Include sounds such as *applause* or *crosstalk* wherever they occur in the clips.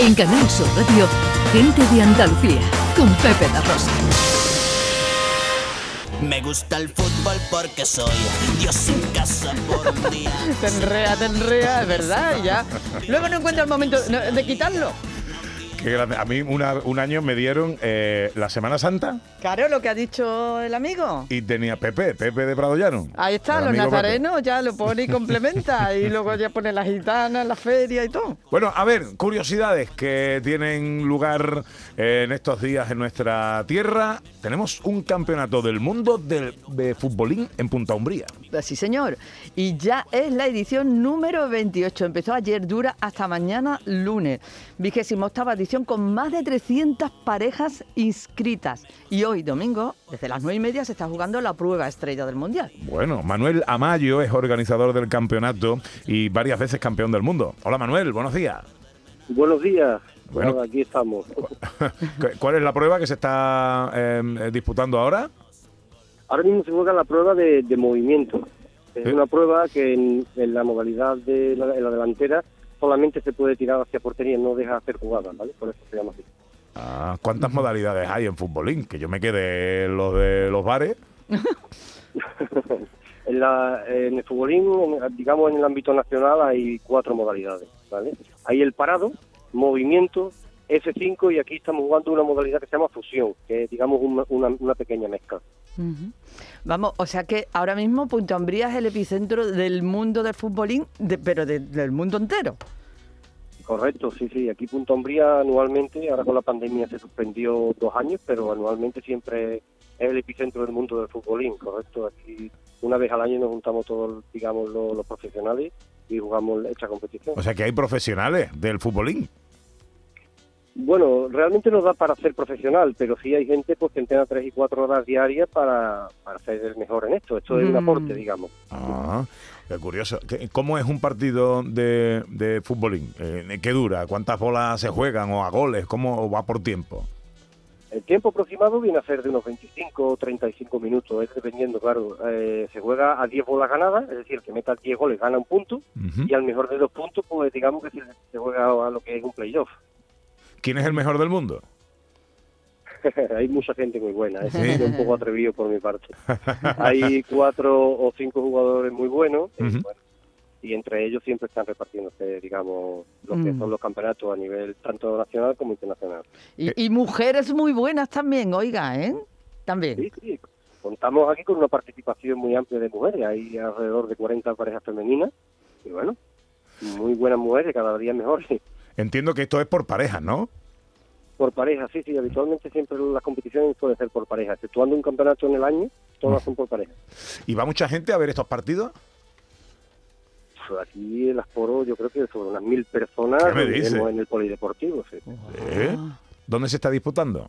En Canal Sur Radio, Gente de Andalucía, con Pepe La Rosa. Me gusta el fútbol porque soy Dios en casa por un día. *laughs* Te enrea, te enrea, es verdad, y ya. Luego no encuentra el momento de quitarlo. Qué grande. A mí una- un año me dieron eh, la Semana Santa Claro, lo que ha dicho el amigo. y tenía Pepe, Pepe de Prado Llano. Ahí está, los Pepe. nazarenos ya lo pone y complementa. *laughs* y luego ya pone las gitanas, la feria y todo. Bueno, a ver, curiosidades que tienen lugar eh, en estos días en nuestra tierra. Tenemos un campeonato del mundo del- de futbolín en Punta Umbría. Sí, señor. Y ya es la edición número 28. Empezó ayer, dura hasta mañana lunes. Vigésima octava edición con más de 300 parejas inscritas. Y hoy, domingo, desde las 9 y media, se está jugando la prueba estrella del Mundial. Bueno, Manuel Amayo es organizador del campeonato y varias veces campeón del mundo. Hola Manuel, buenos días. Buenos días. Bueno. Nada, aquí estamos. *laughs* ¿Cuál es la prueba que se está eh, disputando ahora? Ahora mismo se juega la prueba de, de movimiento. Es Sí. una prueba que en, en la modalidad de la, en la delantera solamente se puede tirar hacia portería, no deja hacer jugadas, ¿vale? Por eso se llama así. Ah, ¿Cuántas modalidades hay en futbolín? Que yo me quedé en los de los bares. *laughs* En, la, en el futbolín, en- digamos en el ámbito nacional, hay cuatro modalidades, ¿vale? Hay el parado, movimiento, F5 y aquí estamos jugando una modalidad que se llama fusión, que es, digamos, una, una, una pequeña mezcla. Vamos, o sea que ahora mismo Punta Umbría es el epicentro del mundo del futbolín, de- pero de- del mundo entero. Correcto, sí, sí. Aquí Punta Umbría anualmente, ahora con la pandemia se suspendió dos años, pero anualmente siempre es el epicentro del mundo del futbolín, correcto. Aquí una vez al año nos juntamos todos, digamos, los, los profesionales y jugamos esta competición. O sea que hay profesionales del futbolín. Bueno, realmente no da para ser profesional, pero sí hay gente pues, que entrena tres y cuatro horas diarias para, para ser el mejor en esto. Esto es un Mm. aporte, digamos. Ah, qué curioso. ¿Qué- ¿Cómo es un partido de, de futbolín? Eh, ¿Qué dura? ¿Cuántas bolas se juegan o a goles? ¿Cómo va por tiempo? El tiempo aproximado viene a ser de unos 25 o 35 minutos, es dependiendo, claro. Eh, se juega a 10 bolas ganadas, es decir, que meta 10 goles gana un punto, y al mejor de dos puntos, pues digamos que se, se juega a lo que es un playoff. ¿Quién es el mejor del mundo? *laughs* Hay mucha gente muy buena, es Sí. un poco atrevido por mi parte. Hay *laughs* cuatro o cinco jugadores muy buenos, y, bueno, y entre ellos siempre están repartiéndose, digamos, lo que Mm. son los campeonatos a nivel tanto nacional como internacional. Y, y mujeres muy buenas también, oiga, ¿eh? También. Sí, sí. Contamos aquí con una participación muy amplia de mujeres. Hay alrededor de 40 parejas femeninas. Y bueno, muy buenas mujeres, cada día mejores. Entiendo que esto es por parejas, ¿no? Por pareja, sí, sí. Habitualmente siempre las competiciones suelen ser por pareja. Exceptuando un campeonato en el año, todas son por pareja. ¿Y va mucha gente a ver estos partidos? Pues Aquí en las Poro yo creo que sobre unas mil personas ¿Qué me lo dice? veremos en el polideportivo. Sí. ¿Eh? ¿Dónde se está disputando?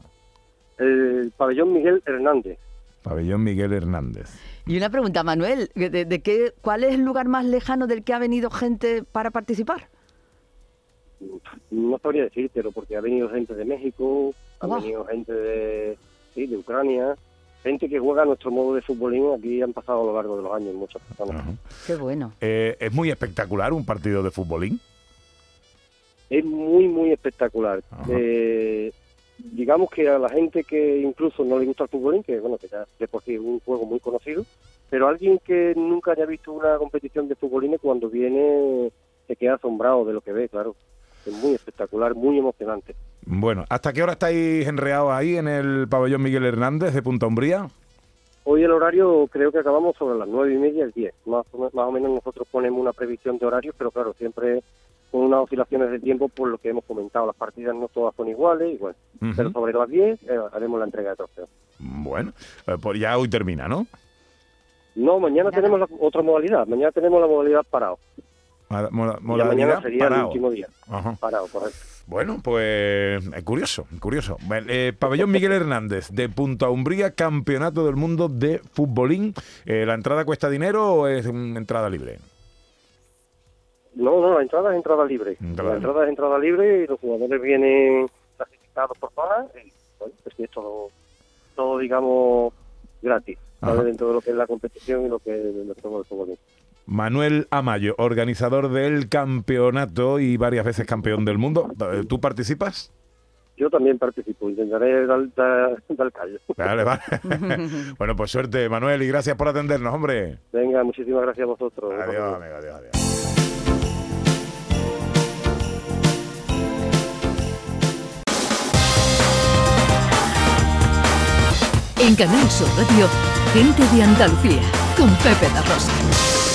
El pabellón Miguel Hernández. Pabellón Miguel Hernández. Y una pregunta, Manuel, ¿de, de qué, ¿cuál es el lugar más lejano del que ha venido gente para participar? No sabría decírtelo porque ha venido gente de México, ha venido gente de, sí, de Ucrania, gente que juega a nuestro modo de futbolín. Aquí han pasado a lo largo de los años muchas personas. Ajá. Qué bueno. Eh, es muy espectacular un partido de futbolín. Es muy, muy espectacular. Eh, digamos que a la gente que incluso no le gusta el futbolín, que bueno, que ya de por sí es un juego muy conocido, pero alguien que nunca haya visto una competición de futbolines cuando viene se queda asombrado de lo que ve, claro. Es muy espectacular, muy emocionante. Bueno, ¿hasta qué hora estáis enreados ahí en el pabellón Miguel Hernández de Punta Umbría? Hoy el horario creo que acabamos sobre las nueve y media, el 10. Más, más o menos nosotros ponemos una previsión de horarios, pero claro, siempre con unas oscilaciones de tiempo por lo que hemos comentado. Las partidas no todas son iguales, y bueno, Ujú. pero sobre las 10 eh, haremos la entrega de trofeos. Bueno, eh, pues ya hoy termina, ¿no? No, mañana tenemos la- otra modalidad. Mañana tenemos la modalidad parado. Moda- moda- Y la modalidad mañana sería el último día. Ajá. Parado, correcto. Bueno, pues es curioso, curioso. Eh, pabellón Miguel Hernández de Punta Umbría, Campeonato del Mundo de Futbolín. Eh, ¿La entrada cuesta dinero o es una entrada libre? No, no, la entrada es entrada libre. Entrada la entrada es entrada libre y los jugadores vienen clasificados por zona y bueno, pues es todo, todo digamos, gratis. ¿vale? Dentro de lo que es la competición y lo que es de fútbol. Manuel Amayo, organizador del campeonato y varias veces campeón del mundo. Eh, ¿Tú participas? Yo también participo, intentaré dar, dar, dar callo. Vale, vale. *laughs* bueno, pues suerte, Manuel, y gracias por atendernos, hombre. Venga, muchísimas gracias a vosotros. Adiós, amigo, adiós, adiós. En Canal Sur Radio, gente de Andalucía, con Pepe La Rosa.